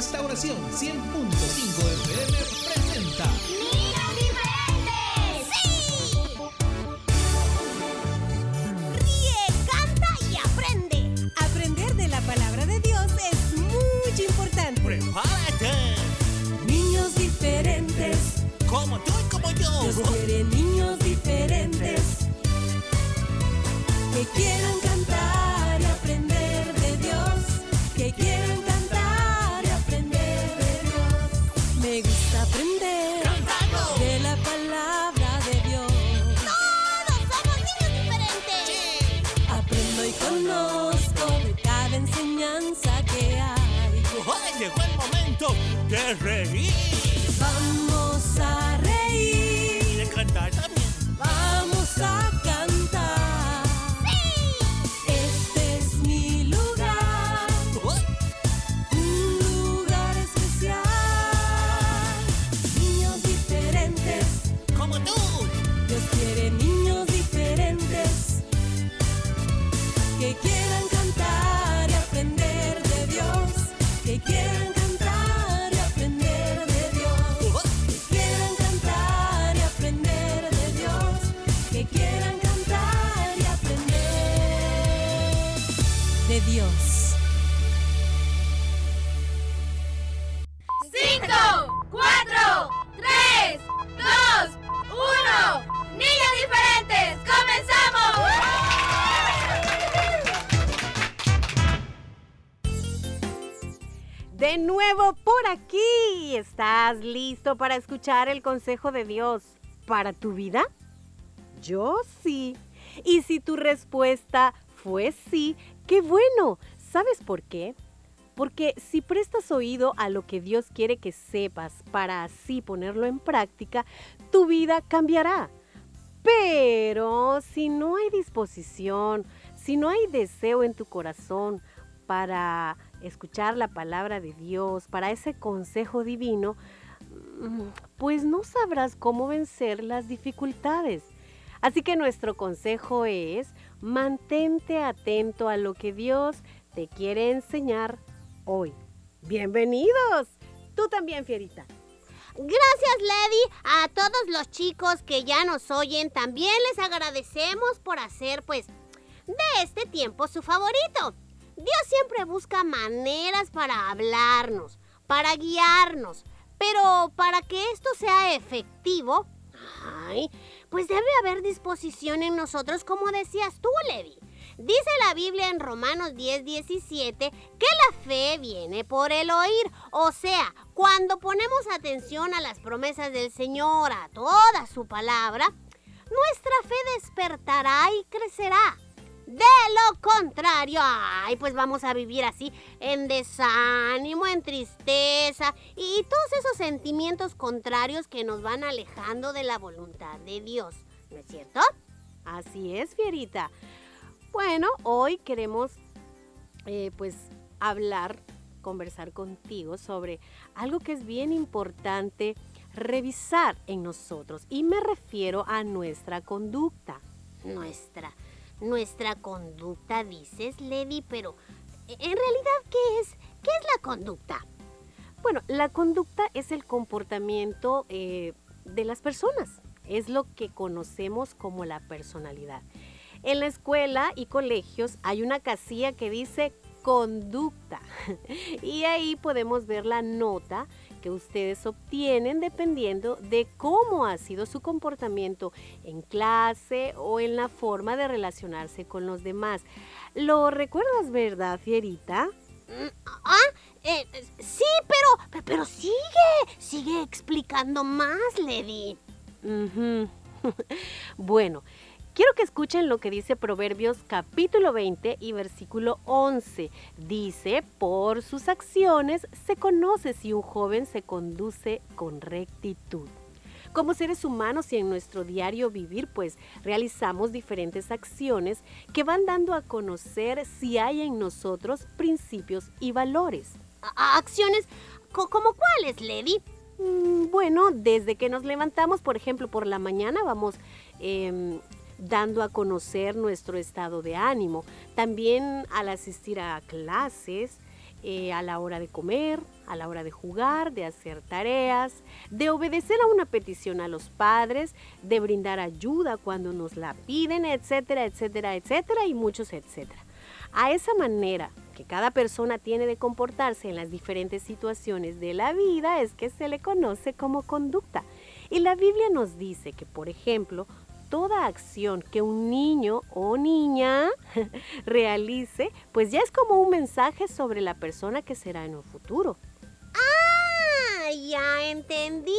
Restauración 100.5 FM presenta para escuchar el consejo de Dios para tu vida? Yo sí. Y si tu respuesta fue sí, qué bueno. ¿Sabes por qué? Porque si prestas oído a lo que Dios quiere que sepas para así ponerlo en práctica, tu vida cambiará. Pero si no hay disposición, si no hay deseo en tu corazón para escuchar la palabra de Dios, para ese consejo divino, pues no sabrás cómo vencer las dificultades. Así que nuestro consejo es, mantente atento a lo que Dios te quiere enseñar hoy. Bienvenidos. Tú también, Fierita. Gracias, Lady. A todos los chicos que ya nos oyen, también les agradecemos por hacer, pues, de este tiempo su favorito. Dios siempre busca maneras para hablarnos, para guiarnos, pero para que esto sea efectivo, pues debe haber disposición en nosotros, como decías tú, Levi. Dice la Biblia en Romanos 10, 17 que la fe viene por el oír. O sea, cuando ponemos atención a las promesas del Señor, a toda su palabra, nuestra fe despertará y crecerá. De lo contrario, ay, pues vamos a vivir así en desánimo, en tristeza y todos esos sentimientos contrarios que nos van alejando de la voluntad de Dios. ¿No es cierto? Así es, Fierita. Bueno, hoy queremos eh, pues hablar, conversar contigo sobre algo que es bien importante revisar en nosotros y me refiero a nuestra conducta. Nuestra, nuestra conducta, dices, Levi, pero en realidad, ¿qué es? ¿Qué es la conducta? Bueno, la conducta es el comportamiento eh, de las personas, es lo que conocemos como la personalidad. En la escuela y colegios hay una casilla que dice conducta y ahí podemos ver la nota que ustedes obtienen dependiendo de cómo ha sido su comportamiento en clase o en la forma de relacionarse con los demás. ¿Lo recuerdas, verdad, Fierita? Mm, Ah, eh, sí, pero, pero sigue, sigue explicando más, Levi. Ujú. bueno, quiero que escuchen lo que dice Proverbios capítulo 20 y versículo 11. Dice, por sus acciones se conoce si un joven se conduce con rectitud. Como seres humanos y en nuestro diario vivir, pues realizamos diferentes acciones que van dando a conocer si hay en nosotros principios y valores. Acciones co- como cuáles, Levi. Mm, Bueno, desde que nos levantamos, por ejemplo, por la mañana vamos em, dando a conocer nuestro estado de ánimo. También al asistir a clases eh, a la hora de comer, a la hora de jugar, de hacer tareas, de obedecer a una petición a los padres, de brindar ayuda cuando nos la piden, etcétera, etcétera, etcétera, y muchos etcétera. A esa manera que cada persona tiene de comportarse en las diferentes situaciones de la vida es que se le conoce como conducta. Y la Biblia nos dice que, por ejemplo, toda acción que un niño o niña realice, pues ya es como un mensaje sobre la persona que será en un futuro. Ah, ya entendí,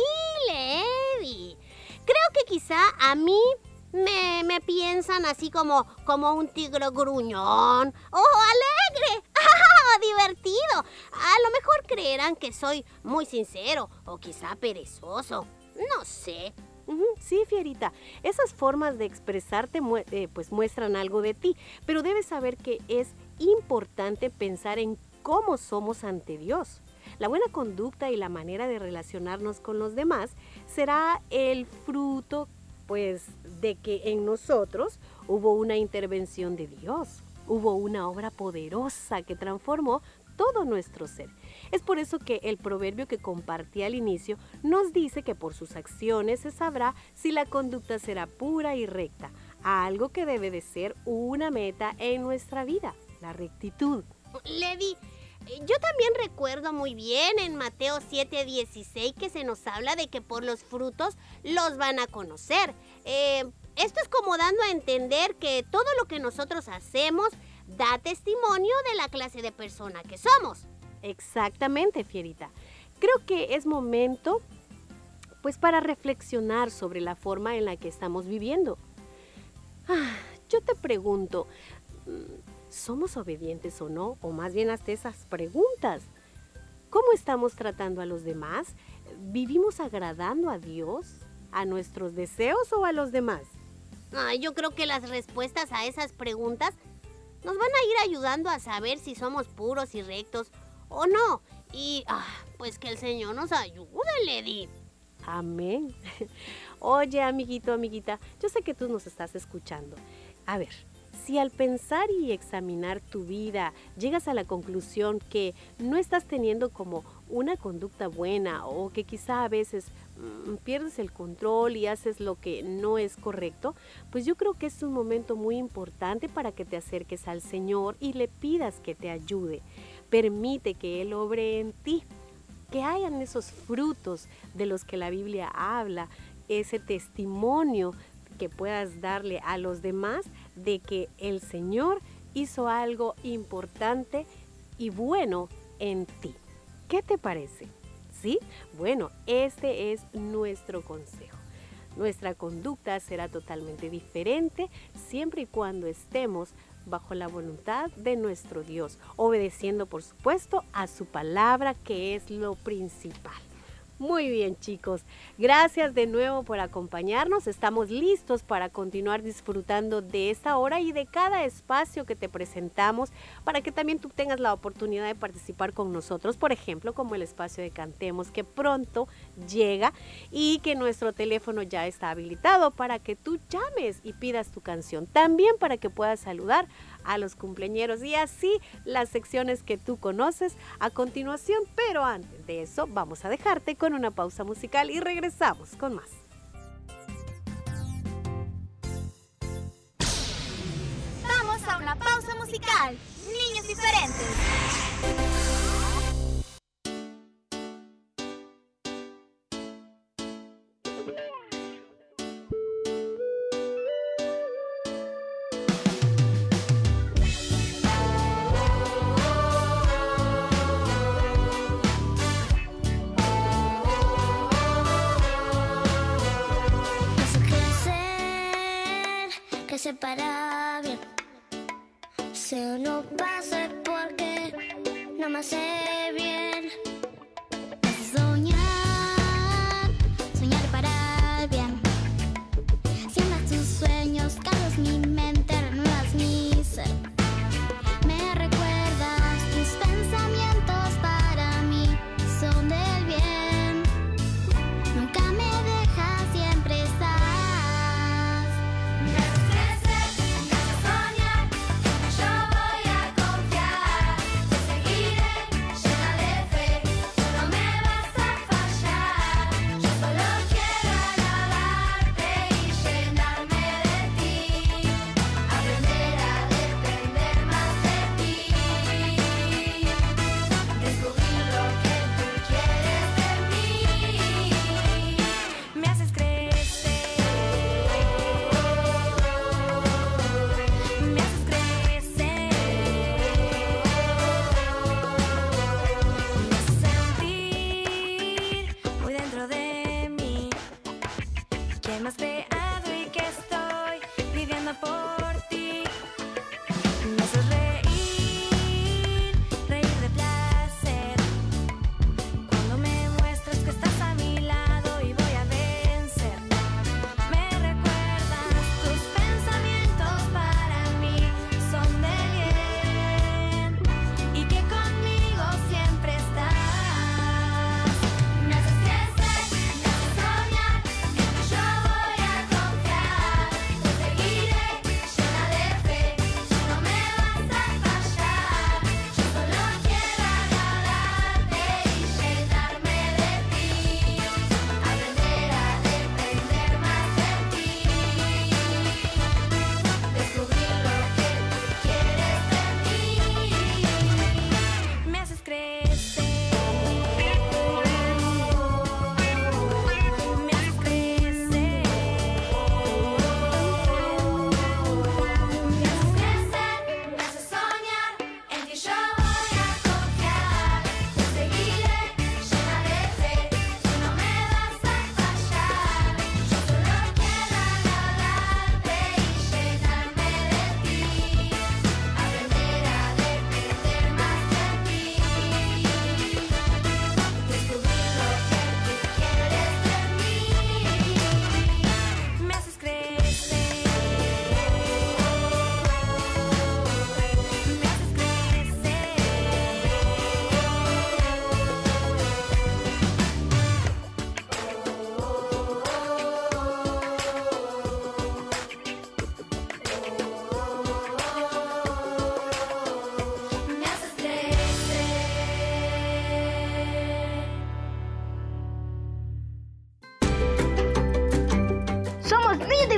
Levi. Creo que quizá a mí me, me piensan así como, como un tigre gruñón o alegre o divertido. A lo mejor creerán que soy muy sincero o quizá perezoso. No sé. Sí, Fierita, esas formas de expresarte eh, pues muestran algo de ti, pero debes saber que es importante pensar en cómo somos ante Dios. La buena conducta y la manera de relacionarnos con los demás será el fruto pues de que en nosotros hubo una intervención de Dios, hubo una obra poderosa que transformó todo nuestro ser. Es por eso que el proverbio que compartí al inicio nos dice que por sus acciones se sabrá si la conducta será pura y recta, algo que debe de ser una meta en nuestra vida, la rectitud. Levi, yo también recuerdo muy bien en Mateo 7:16 que se nos habla de que por los frutos los van a conocer. Eh, esto es como dando a entender que todo lo que nosotros hacemos da testimonio de la clase de persona que somos. Exactamente, Fierita. Creo que es momento pues para reflexionar sobre la forma en la que estamos viviendo. Ah, yo te pregunto, mm, ¿somos obedientes o no? O más bien hasta esas preguntas. ¿Cómo estamos tratando a los demás? ¿Vivimos agradando a Dios? ¿A nuestros deseos o a los demás? Ah, yo creo que las respuestas a esas preguntas nos van a ir ayudando a saber si somos puros y rectos o no. Y ah, pues que el Señor nos ayude, Lady. Amén. Oye, amiguito, amiguita, yo sé que tú nos estás escuchando. A ver, si al pensar y examinar tu vida llegas a la conclusión que no estás teniendo como una conducta buena o que quizá a veces pierdes el control y haces lo que no es correcto, pues yo creo que es un momento muy importante para que te acerques al Señor y le pidas que te ayude. Permite que Él obre en ti que hayan esos frutos de los que la Biblia habla, ese testimonio que puedas darle a los demás de que el Señor hizo algo importante y bueno en ti. ¿Qué te parece? ¿Sí? Bueno, este es nuestro consejo. Nuestra conducta será totalmente diferente siempre y cuando estemos bajo la voluntad de nuestro Dios, obedeciendo por supuesto a su palabra que es lo principal. Muy bien chicos, gracias de nuevo por acompañarnos. Estamos listos para continuar disfrutando de esta hora y de cada espacio que te presentamos para que también tú tengas la oportunidad de participar con nosotros, por ejemplo, como el espacio de Cantemos que pronto llega y que nuestro teléfono ya está habilitado para que tú llames y pidas tu canción. También para que puedas saludar a los cumpleañeros y así las secciones que tú conoces a continuación. Pero antes de eso, vamos a dejarte con una pausa musical y regresamos con más. Vamos a una pausa musical. Niños diferentes.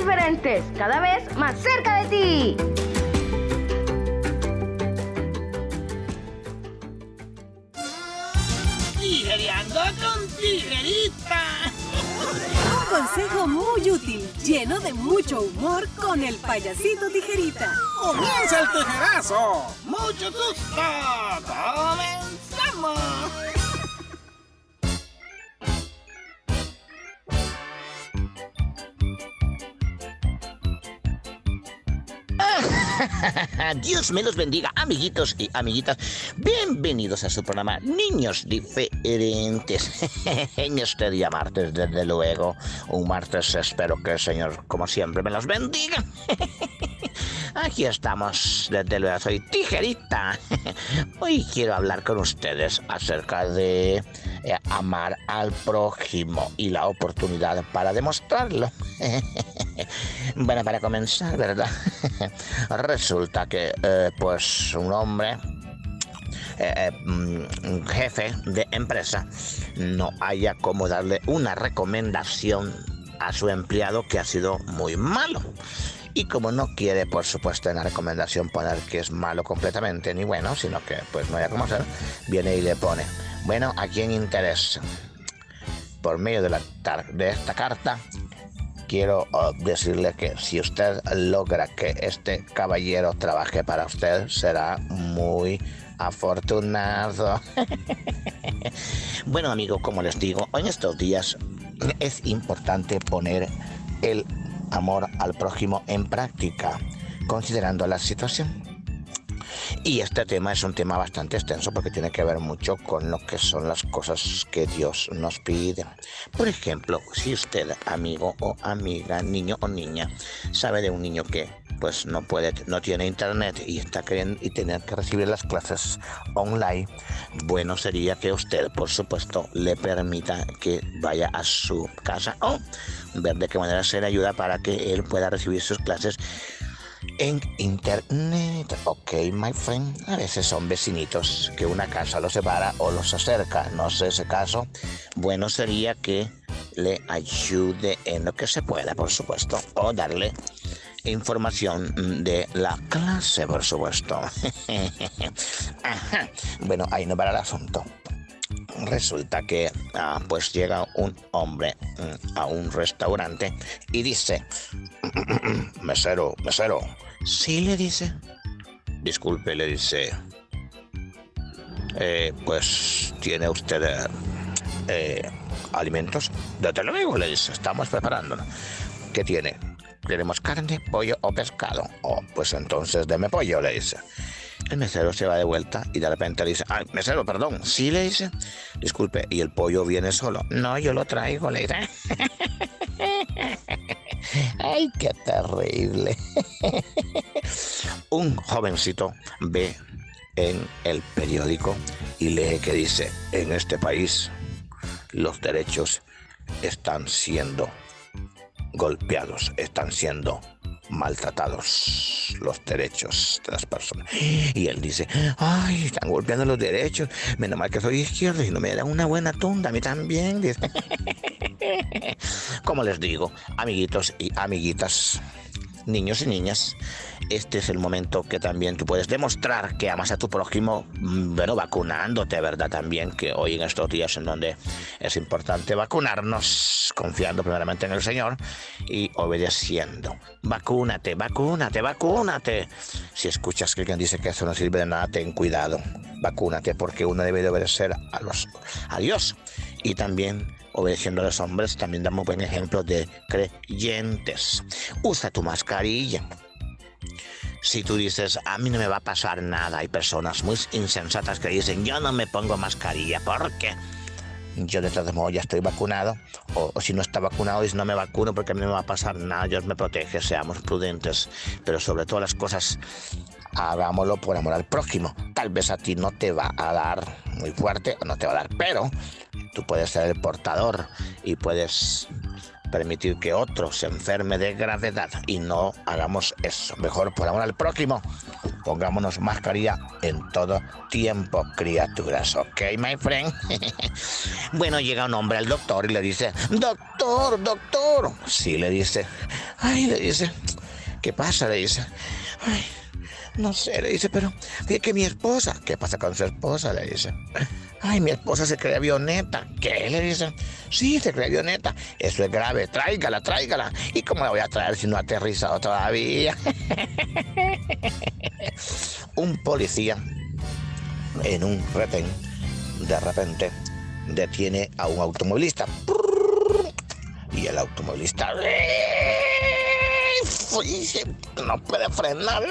Diferentes, cada vez más cerca de ti. Tijereando con tijerita. Un consejo muy útil, lleno de mucho humor con el payasito tijerita. ¡Comienza el tijerazo! ¡Mucho susto! ¡Comenzamos! Dios me los bendiga, amiguitos y amiguitas. Bienvenidos a su programa Niños Diferentes. en este día martes, desde luego. Un martes espero que el Señor, como siempre, me los bendiga. Aquí estamos, desde luego, soy Tijerita. Hoy quiero hablar con ustedes acerca de eh, amar al prójimo y la oportunidad para demostrarlo. bueno, para comenzar, ¿verdad? Resulta que, eh, pues, un hombre eh, mm, jefe de empresa no haya como darle una recomendación a su empleado que ha sido muy malo. Y como no quiere, por supuesto, en la recomendación poner que es malo completamente, ni bueno, sino que pues no haya cómo hacer, viene y le pone, bueno, ¿a quién interesa? Por medio de, la de esta carta, quiero uh, decirle que si usted logra que este caballero trabaje para usted, será muy afortunado. bueno, amigos, como les digo, en estos días es importante poner el amor al prójimo en práctica, considerando la situación. Y este tema es un tema bastante extenso porque tiene que ver mucho con lo que son las cosas que Dios nos pide. Por ejemplo, si usted, amigo o amiga, niño o niña, sabe de un niño que pues no puede, no tiene internet y está y tener que recibir las clases online, bueno sería que usted, por supuesto, le permita que vaya a su casa o ver de qué manera se le ayuda para que él pueda recibir sus clases en internet. Ok, my friend. A veces son vecinitos que una casa los separa o los acerca. No sé ese caso. Bueno sería que le ayude en lo que se pueda, por supuesto. O darle información de la clase, por supuesto. Bueno, ahí no para el asunto resulta que ah, pues llega un hombre mm, a un restaurante y dice, mesero, mesero, sí le dice, disculpe, le dice, "Eh, pues tiene usted eh, eh, alimentos, desde luego le dice, estamos preparándonos, ¿qué tiene? ¿Queremos carne, pollo o pescado? Oh, pues entonces deme pollo, le dice. El mesero se va de vuelta y de repente le dice, ay, mesero, perdón, sí le dice, disculpe, y el pollo viene solo. No, yo lo traigo, le dice. Ay, qué terrible. Un jovencito ve en el periódico y lee que dice, en este país los derechos están siendo golpeados, están siendo maltratados los derechos de las personas. Y él dice, ay, están golpeando los derechos, menos mal que soy izquierdo y no me dan una buena tunda, a mí también. Como les digo, amiguitos y amiguitas, niños y niñas, este es el momento que también tú puedes demostrar que amas a tu prójimo, mm, bueno, vacunándote, ¿verdad? También que hoy en estos días en donde es importante vacunarnos, confiando primeramente en el Señor y obedeciendo. Vacúnate, vacúnate, vacúnate. Si escuchas que alguien dice que eso no sirve de nada, ten cuidado. Vacúnate porque uno debe de obedecer a, los, a Dios y también obedeciendo a los hombres, también damos buen ejemplo de creyentes. Usa tu mascarilla. Si tú dices, a mí no me va a pasar nada, hay personas muy insensatas que dicen, yo no me pongo mascarilla porque yo de todos modos ya estoy vacunado, o, o si no está vacunado, dice, no me vacuno porque a mí no me va a pasar nada, Dios me protege, seamos prudentes, pero sobre todas las cosas, hagámoslo por amor al prójimo. Tal vez a ti no te va a dar muy fuerte, o no te va a dar, pero tú puedes ser el portador y puedes permitir que otro se enferme de gravedad y no hagamos eso. Mejor por amor al prójimo, pongámonos mascarilla en todo tiempo, criaturas, ¿ok, my friend? bueno, llega un hombre al doctor y le dice, doctor, doctor. Sí, le dice, ay, le dice, ¿qué pasa? Le dice, ay, no sé, le dice, pero que, mi esposa, ¿qué pasa con su esposa? Le dice, ay, mi esposa se cree avioneta. ¿Qué? Le dice, sí, se cree avioneta. Eso es grave, tráigala, tráigala. ¿Y cómo la voy a traer si no ha aterrizado todavía? un policía en un retén, de repente, detiene a un automovilista. Y el automovilista no puede frenar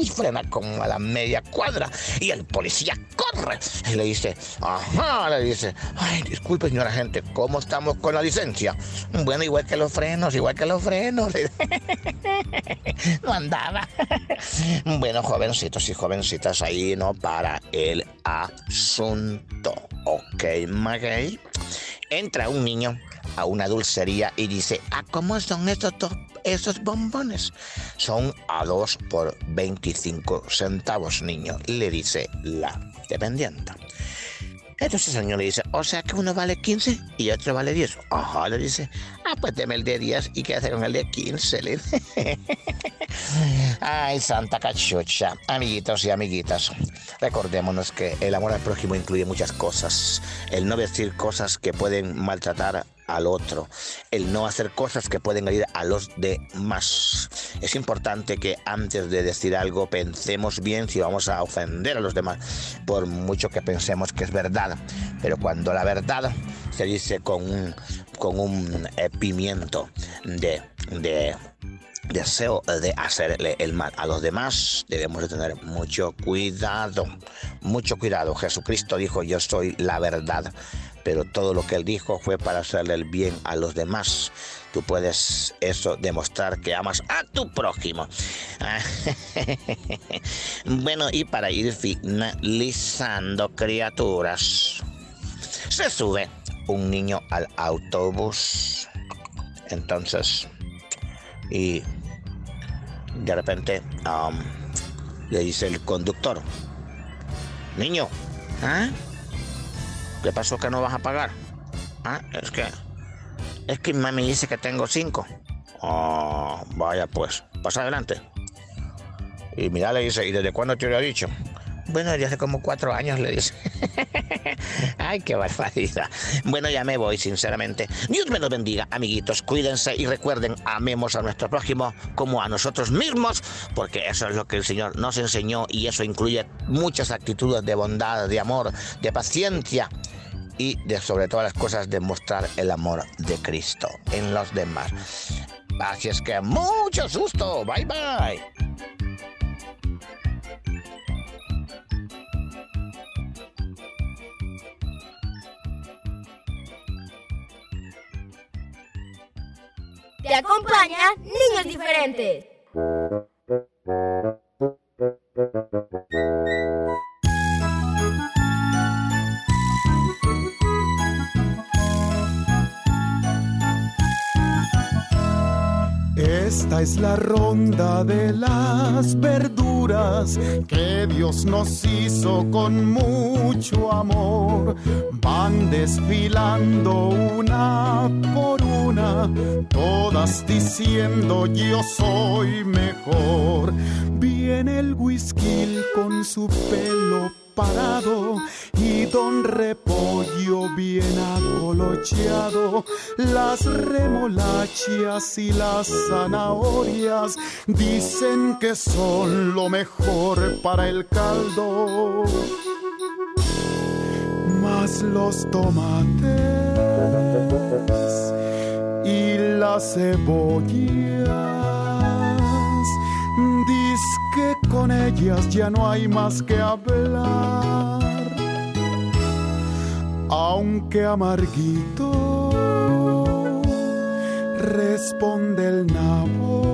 y frena como a la media cuadra y el policía corre y le dice, ajá, le dice, ay, disculpe señora gente, ¿cómo estamos con la licencia? Bueno, igual que los frenos, igual que los frenos. no andaba. bueno, jovencitos y jovencitas, ahí no para el asunto. Ok, Maggie. Entra un niño a una dulcería y dice, ¿a cómo son estos, esos bombones? Son a 2 por 25 centavos, niño, le dice la dependiente. Entonces el señor le dice, o sea que uno vale 15 y otro vale 10. Ajá, le dice, ah, pues deme el de 10 y qué hace con el de 15. Le Ay, santa cachucha. Amiguitos y amiguitas, recordémonos que el amor al prójimo incluye muchas cosas. El no decir cosas que pueden maltratar al otro, el no hacer cosas que pueden herir a los demás. Es importante que antes de decir algo pensemos bien si vamos a ofender a los demás, por mucho que pensemos que es verdad. Pero cuando la verdad se dice con un, con un eh, pimiento de, de deseo de hacerle el mal a los demás, debemos de tener mucho cuidado, mucho cuidado. Jesucristo dijo, yo soy la verdad pero todo lo que él dijo fue para hacerle el bien a los demás. Tú puedes eso demostrar que amas a tu prójimo. bueno, y para ir finalizando, criaturas, se sube un niño al autobús. Entonces, y de repente um, le dice el conductor, niño, ¿ah? ¿Qué pasó que no vas a pagar? Ah, es que. Es que mami dice que tengo cinco. Oh, vaya pues. Pasa adelante. Y mira, le dice, ¿y desde cuándo te lo ha dicho? Bueno, desde hace como cuatro años le dice. Ay, qué barbaridad. Bueno, ya me voy, sinceramente. Dios me los bendiga, amiguitos. Cuídense y recuerden, amemos a nuestro prójimo como a nosotros mismos, porque eso es lo que el Señor nos enseñó y eso incluye muchas actitudes de bondad, de amor, de paciencia y de sobre todas las cosas demostrar el amor de Cristo en los demás. Así es que mucho susto. Bye bye. Te acompaña Niños Diferentes. Esta es la ronda de las verduras que Dios nos hizo con mucho amor. Van desfilando una por todas diciendo yo soy mejor. Viene el whisky con su pelo parado y don repollo bien acolocheado, las remolachas y las zanahorias dicen que son lo mejor para el caldo. Más los tomates las cebollas que con ellas ya no hay más que hablar. Aunque amarguito, responde el nabo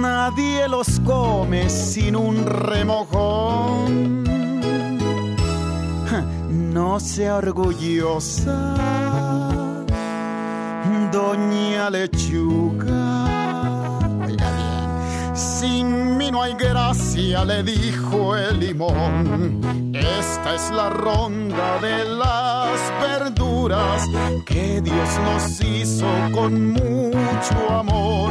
nadie los come sin un remojón. No sea orgullosa, doña lechuga. Sin mí no hay gracia, le dijo el limón. Esta es la ronda de las verduras que Dios nos hizo con mucho amor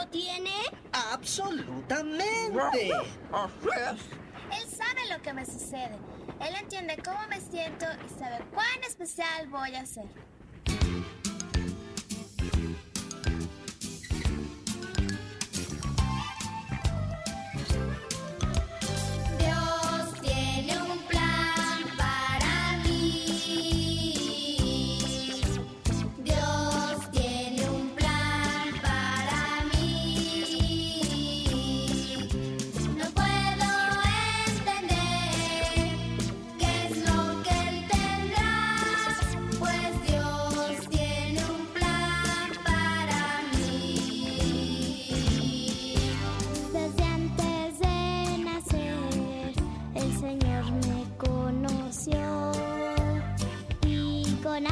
lo tiene? Absolutamente. Él sabe lo que me sucede. Él entiende cómo me siento y sabe cuán especial voy a ser.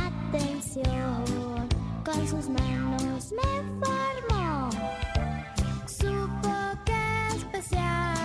atención. Con sus manos me formó. Supo que especial.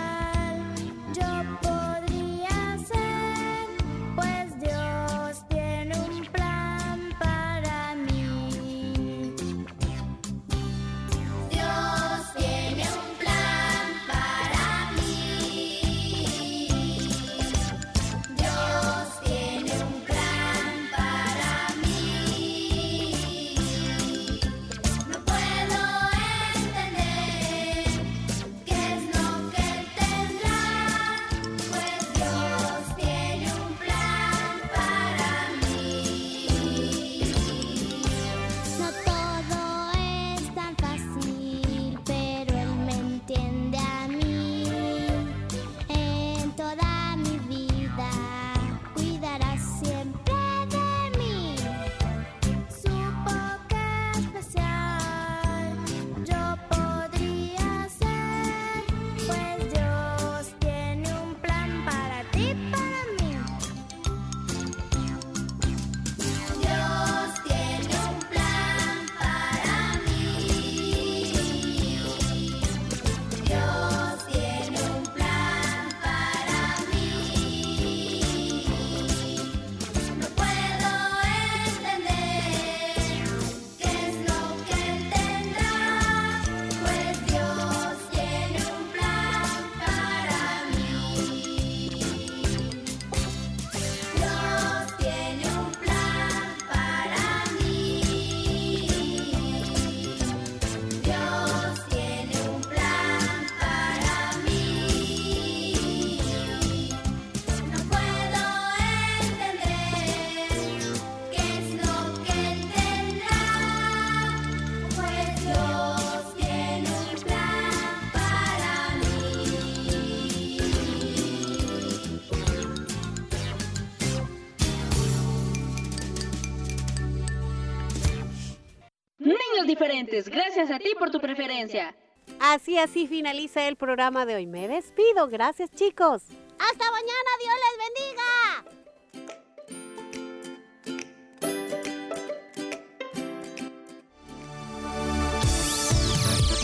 Gracias a ti por tu preferencia. Así, así finaliza el programa de hoy. Me despido. Gracias, chicos. Hasta mañana. Dios les bendiga.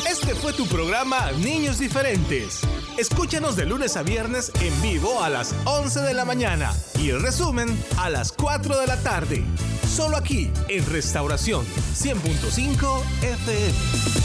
Este fue tu programa Niños Diferentes. Escúchanos de lunes a viernes en vivo a las 11 de la mañana y el resumen a las 4 de la tarde. Solo aquí en Restauración 100.5 FM.